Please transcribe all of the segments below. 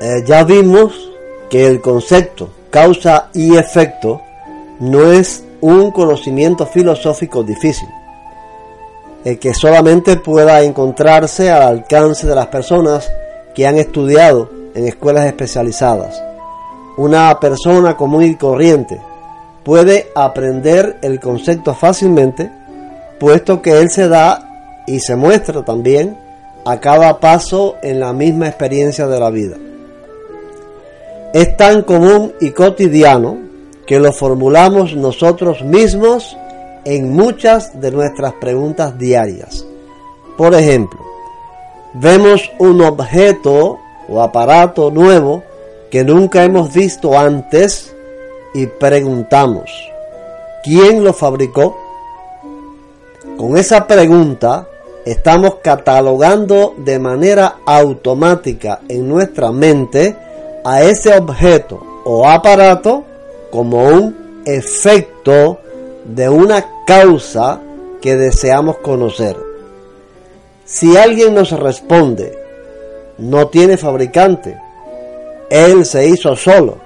eh, ya vimos que el concepto causa y efecto no es un conocimiento filosófico difícil, el que solamente pueda encontrarse al alcance de las personas que han estudiado en escuelas especializadas. Una persona común y corriente puede aprender el concepto fácilmente, puesto que él se da y se muestra también a cada paso en la misma experiencia de la vida. Es tan común y cotidiano que lo formulamos nosotros mismos en muchas de nuestras preguntas diarias. Por ejemplo, vemos un objeto o aparato nuevo que nunca hemos visto antes y preguntamos, ¿quién lo fabricó? Con esa pregunta estamos catalogando de manera automática en nuestra mente a ese objeto o aparato como un efecto de una causa que deseamos conocer. Si alguien nos responde, no tiene fabricante, él se hizo solo,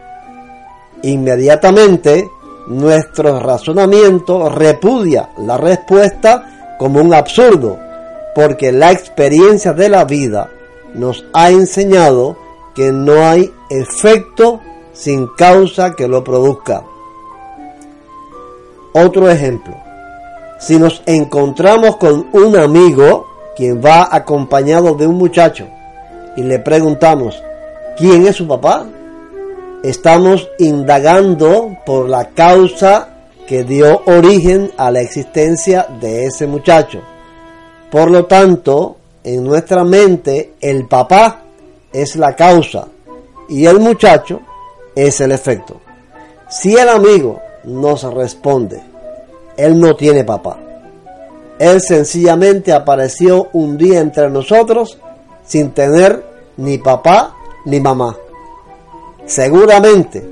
inmediatamente nuestro razonamiento repudia la respuesta como un absurdo, porque la experiencia de la vida nos ha enseñado que no hay efecto sin causa que lo produzca. Otro ejemplo, si nos encontramos con un amigo quien va acompañado de un muchacho y le preguntamos, ¿quién es su papá? Estamos indagando por la causa que dio origen a la existencia de ese muchacho. Por lo tanto, en nuestra mente el papá es la causa y el muchacho es el efecto. Si el amigo nos responde, él no tiene papá. Él sencillamente apareció un día entre nosotros sin tener ni papá ni mamá. Seguramente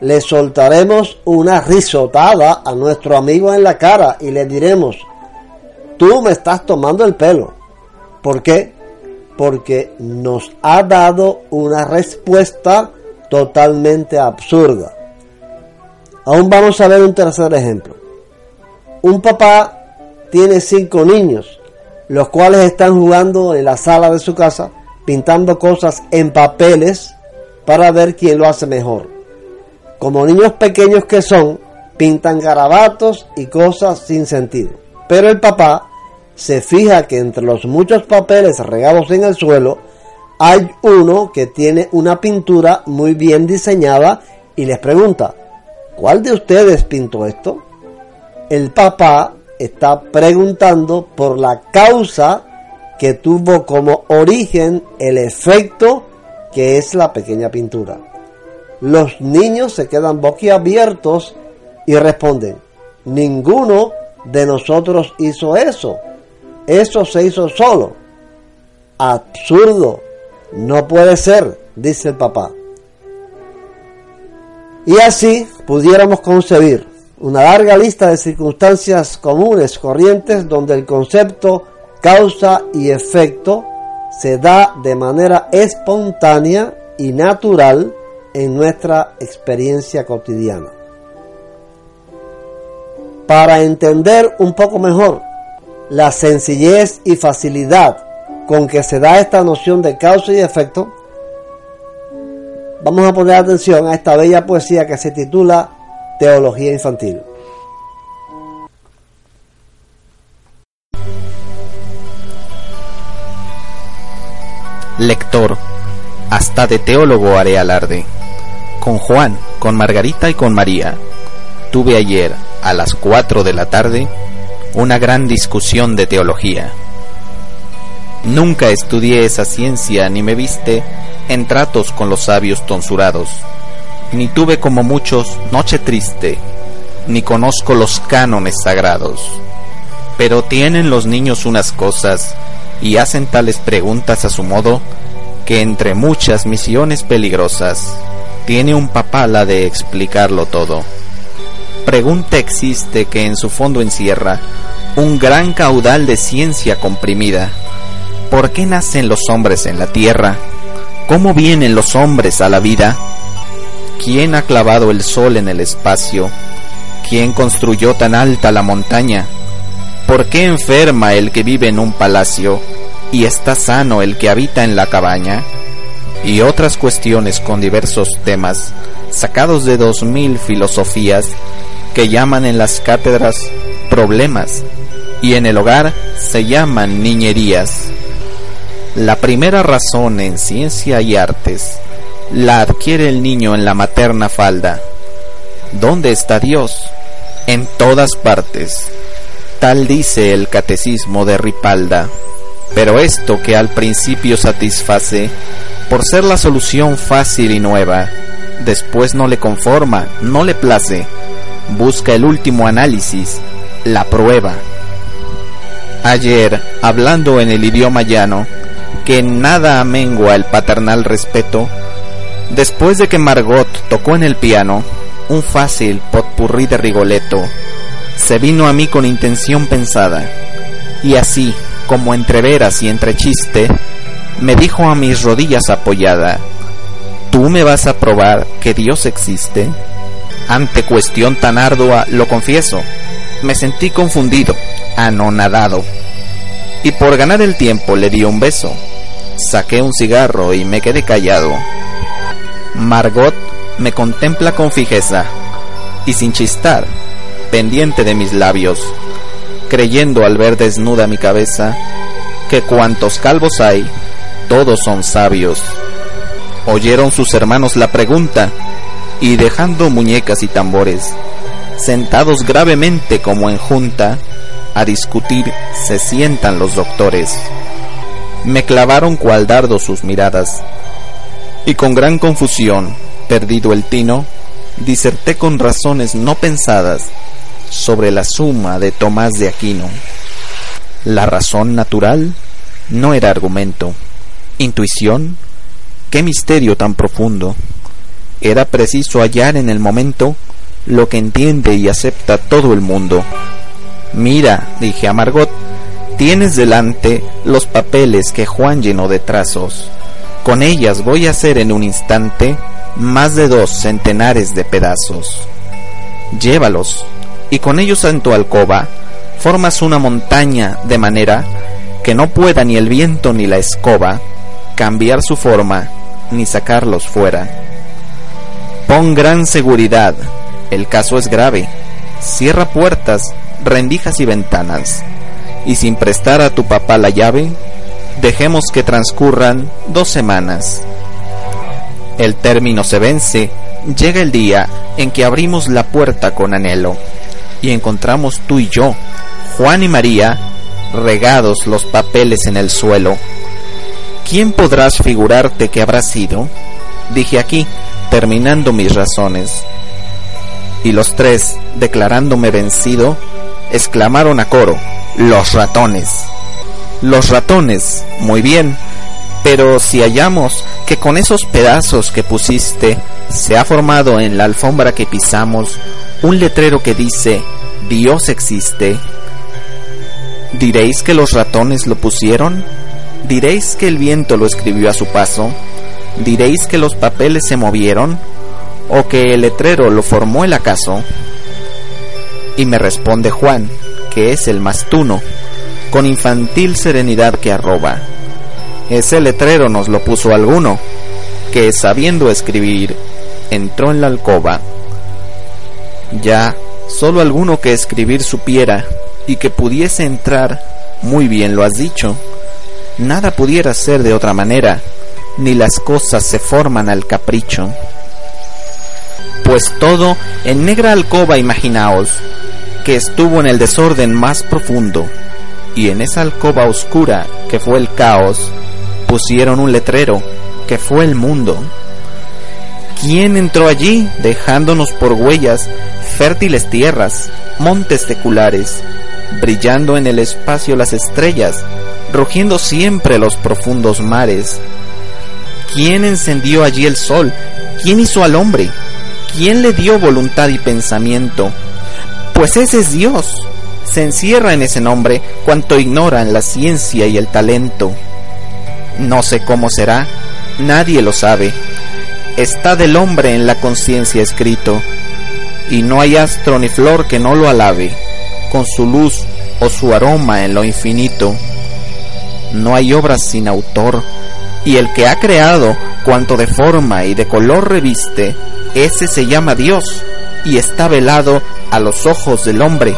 le soltaremos una risotada a nuestro amigo en la cara y le diremos, tú me estás tomando el pelo. ¿Por qué? Porque nos ha dado una respuesta totalmente absurda. Aún vamos a ver un tercer ejemplo. Un papá tiene cinco niños, los cuales están jugando en la sala de su casa, pintando cosas en papeles para ver quién lo hace mejor. Como niños pequeños que son, pintan garabatos y cosas sin sentido. Pero el papá se fija que entre los muchos papeles regados en el suelo hay uno que tiene una pintura muy bien diseñada y les pregunta, ¿cuál de ustedes pintó esto? El papá está preguntando por la causa que tuvo como origen el efecto que es la pequeña pintura. Los niños se quedan boquiabiertos y responden, ninguno de nosotros hizo eso eso se hizo solo. Absurdo. No puede ser, dice el papá. Y así pudiéramos concebir una larga lista de circunstancias comunes, corrientes, donde el concepto causa y efecto se da de manera espontánea y natural en nuestra experiencia cotidiana. Para entender un poco mejor la sencillez y facilidad con que se da esta noción de causa y efecto, vamos a poner atención a esta bella poesía que se titula Teología Infantil. Lector, hasta de teólogo haré alarde. Con Juan, con Margarita y con María. Tuve ayer, a las cuatro de la tarde, una gran discusión de teología. Nunca estudié esa ciencia ni me viste en tratos con los sabios tonsurados, ni tuve como muchos noche triste, ni conozco los cánones sagrados. Pero tienen los niños unas cosas y hacen tales preguntas a su modo que entre muchas misiones peligrosas tiene un papá la de explicarlo todo pregunta existe que en su fondo encierra un gran caudal de ciencia comprimida. ¿Por qué nacen los hombres en la tierra? ¿Cómo vienen los hombres a la vida? ¿Quién ha clavado el sol en el espacio? ¿Quién construyó tan alta la montaña? ¿Por qué enferma el que vive en un palacio y está sano el que habita en la cabaña? Y otras cuestiones con diversos temas, sacados de dos mil filosofías, que llaman en las cátedras problemas y en el hogar se llaman niñerías. La primera razón en ciencia y artes la adquiere el niño en la materna falda. ¿Dónde está Dios? En todas partes. Tal dice el catecismo de Ripalda. Pero esto que al principio satisface, por ser la solución fácil y nueva, después no le conforma, no le place, busca el último análisis, la prueba. Ayer, hablando en el idioma llano, que nada amengua el paternal respeto, después de que Margot tocó en el piano un fácil potpurrí de Rigoletto, se vino a mí con intención pensada, y así, como entre veras y entre chiste, me dijo a mis rodillas apoyada, ¿tú me vas a probar que Dios existe? Ante cuestión tan ardua, lo confieso, me sentí confundido, anonadado, y por ganar el tiempo le di un beso, saqué un cigarro y me quedé callado. Margot me contempla con fijeza, y sin chistar, pendiente de mis labios, creyendo al ver desnuda mi cabeza, que cuantos calvos hay, todos son sabios. Oyeron sus hermanos la pregunta, y dejando muñecas y tambores, sentados gravemente como en junta, a discutir se sientan los doctores. Me clavaron cual dardo sus miradas, y con gran confusión, perdido el tino, diserté con razones no pensadas sobre la suma de Tomás de Aquino. La razón natural no era argumento. Intuición, qué misterio tan profundo. Era preciso hallar en el momento lo que entiende y acepta todo el mundo. Mira, dije a Margot, tienes delante los papeles que Juan llenó de trazos. Con ellas voy a hacer en un instante más de dos centenares de pedazos. Llévalos, y con ellos en tu alcoba formas una montaña de manera que no pueda ni el viento ni la escoba cambiar su forma ni sacarlos fuera. Pon gran seguridad, el caso es grave. Cierra puertas, rendijas y ventanas. Y sin prestar a tu papá la llave, dejemos que transcurran dos semanas. El término se vence, llega el día en que abrimos la puerta con anhelo y encontramos tú y yo, Juan y María, regados los papeles en el suelo. ¿Quién podrás figurarte que habrá sido? Dije aquí, terminando mis razones. Y los tres, declarándome vencido, exclamaron a coro, los ratones. Los ratones, muy bien, pero si hallamos que con esos pedazos que pusiste se ha formado en la alfombra que pisamos un letrero que dice Dios existe, ¿diréis que los ratones lo pusieron? ¿Diréis que el viento lo escribió a su paso? ¿Diréis que los papeles se movieron? ¿O que el letrero lo formó el acaso? Y me responde Juan, que es el mastuno, con infantil serenidad que arroba. Ese letrero nos lo puso alguno, que sabiendo escribir, entró en la alcoba. Ya, solo alguno que escribir supiera y que pudiese entrar, muy bien lo has dicho. Nada pudiera ser de otra manera ni las cosas se forman al capricho. Pues todo en negra alcoba imaginaos, que estuvo en el desorden más profundo, y en esa alcoba oscura que fue el caos, pusieron un letrero, que fue el mundo. ¿Quién entró allí dejándonos por huellas fértiles tierras, montes seculares, brillando en el espacio las estrellas, rugiendo siempre los profundos mares, ¿Quién encendió allí el sol? ¿Quién hizo al hombre? ¿Quién le dio voluntad y pensamiento? Pues ese es Dios. Se encierra en ese nombre cuanto ignoran la ciencia y el talento. No sé cómo será, nadie lo sabe. Está del hombre en la conciencia escrito, y no hay astro ni flor que no lo alabe, con su luz o su aroma en lo infinito. No hay obras sin autor, y el que ha creado cuanto de forma y de color reviste, ese se llama Dios, y está velado a los ojos del hombre,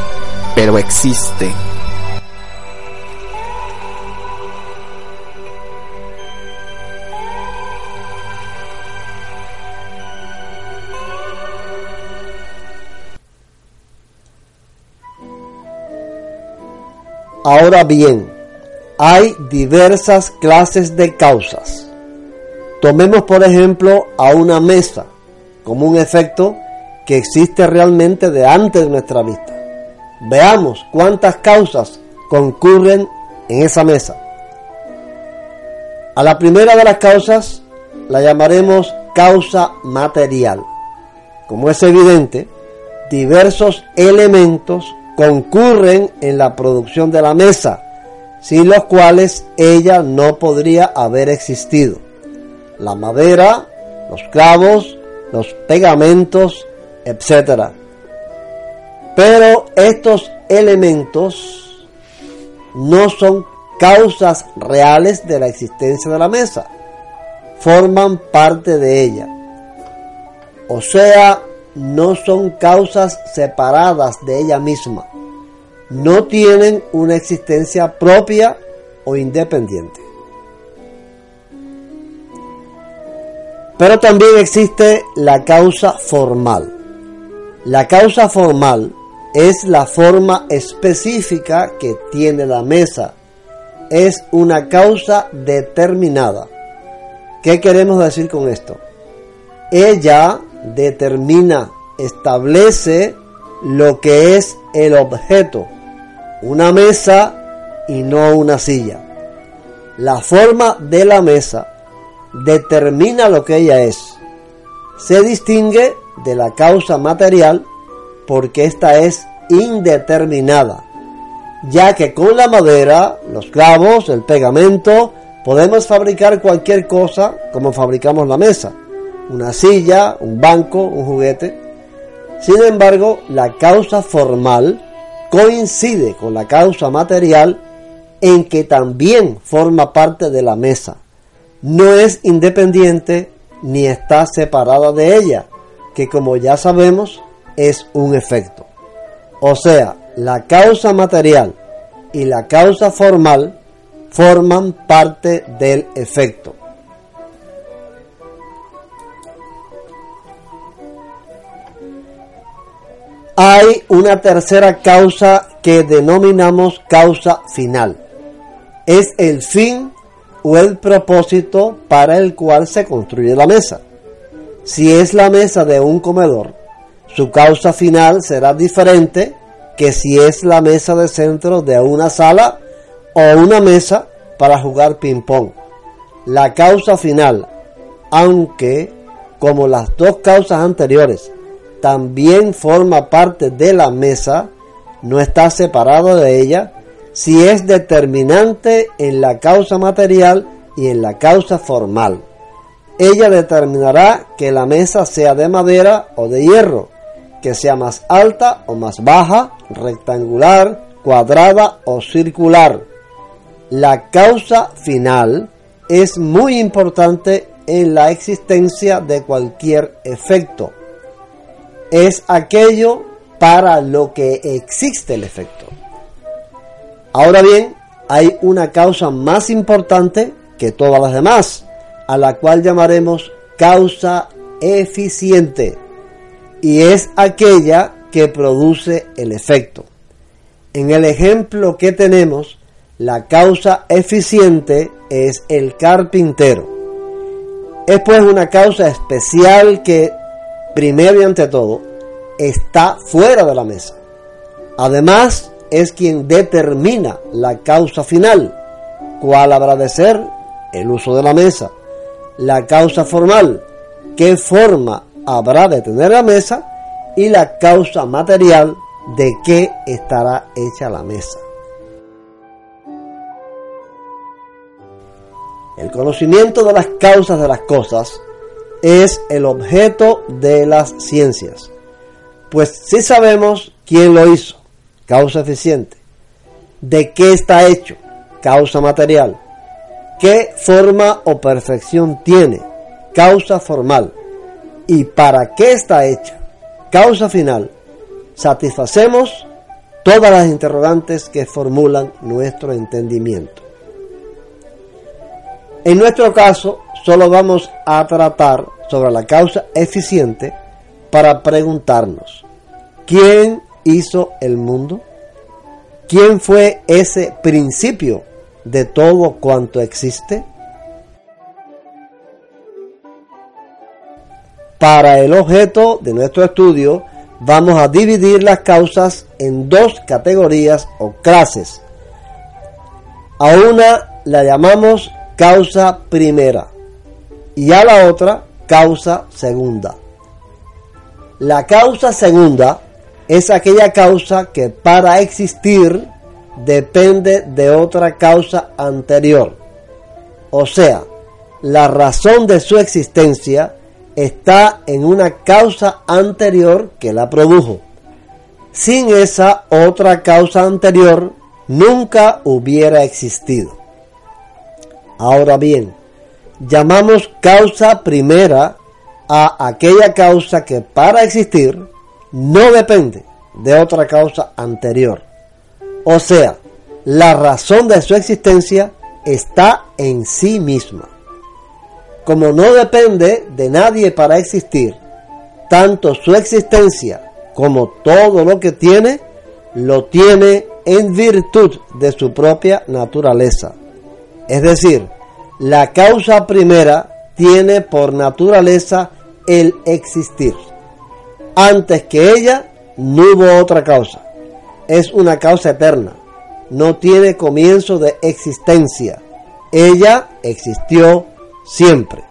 pero existe. Ahora bien, hay diversas clases de causas. Tomemos por ejemplo a una mesa como un efecto que existe realmente de antes de nuestra vista. Veamos cuántas causas concurren en esa mesa. A la primera de las causas la llamaremos causa material. Como es evidente, diversos elementos concurren en la producción de la mesa, sin los cuales ella no podría haber existido. La madera, los clavos, los pegamentos, etc. Pero estos elementos no son causas reales de la existencia de la mesa, forman parte de ella. O sea, no son causas separadas de ella misma, no tienen una existencia propia o independiente. Pero también existe la causa formal. La causa formal es la forma específica que tiene la mesa. Es una causa determinada. ¿Qué queremos decir con esto? Ella determina, establece lo que es el objeto, una mesa y no una silla. La forma de la mesa determina lo que ella es. Se distingue de la causa material porque ésta es indeterminada, ya que con la madera, los clavos, el pegamento, podemos fabricar cualquier cosa como fabricamos la mesa una silla, un banco, un juguete. Sin embargo, la causa formal coincide con la causa material en que también forma parte de la mesa. No es independiente ni está separada de ella, que como ya sabemos es un efecto. O sea, la causa material y la causa formal forman parte del efecto. Hay una tercera causa que denominamos causa final. Es el fin o el propósito para el cual se construye la mesa. Si es la mesa de un comedor, su causa final será diferente que si es la mesa de centro de una sala o una mesa para jugar ping-pong. La causa final, aunque como las dos causas anteriores también forma parte de la mesa, no está separado de ella, si es determinante en la causa material y en la causa formal. Ella determinará que la mesa sea de madera o de hierro, que sea más alta o más baja, rectangular, cuadrada o circular. La causa final es muy importante en la existencia de cualquier efecto es aquello para lo que existe el efecto. Ahora bien, hay una causa más importante que todas las demás, a la cual llamaremos causa eficiente, y es aquella que produce el efecto. En el ejemplo que tenemos, la causa eficiente es el carpintero. Es pues una causa especial que primero y ante todo, está fuera de la mesa. Además, es quien determina la causa final, cuál habrá de ser el uso de la mesa, la causa formal, qué forma habrá de tener la mesa y la causa material de qué estará hecha la mesa. El conocimiento de las causas de las cosas es el objeto de las ciencias. Pues si sabemos quién lo hizo, causa eficiente, de qué está hecho, causa material, qué forma o perfección tiene, causa formal, y para qué está hecha, causa final, satisfacemos todas las interrogantes que formulan nuestro entendimiento. En nuestro caso, solo vamos a tratar sobre la causa eficiente para preguntarnos, ¿quién hizo el mundo? ¿Quién fue ese principio de todo cuanto existe? Para el objeto de nuestro estudio, vamos a dividir las causas en dos categorías o clases. A una la llamamos causa primera y a la otra causa segunda. La causa segunda es aquella causa que para existir depende de otra causa anterior. O sea, la razón de su existencia está en una causa anterior que la produjo. Sin esa otra causa anterior nunca hubiera existido. Ahora bien, llamamos causa primera a aquella causa que para existir no depende de otra causa anterior. O sea, la razón de su existencia está en sí misma como no depende de nadie para existir, tanto su existencia como todo lo que tiene, lo tiene en virtud de su propia naturaleza. Es decir, la causa primera tiene por naturaleza el existir. Antes que ella no hubo otra causa. Es una causa eterna. No tiene comienzo de existencia. Ella existió siempre.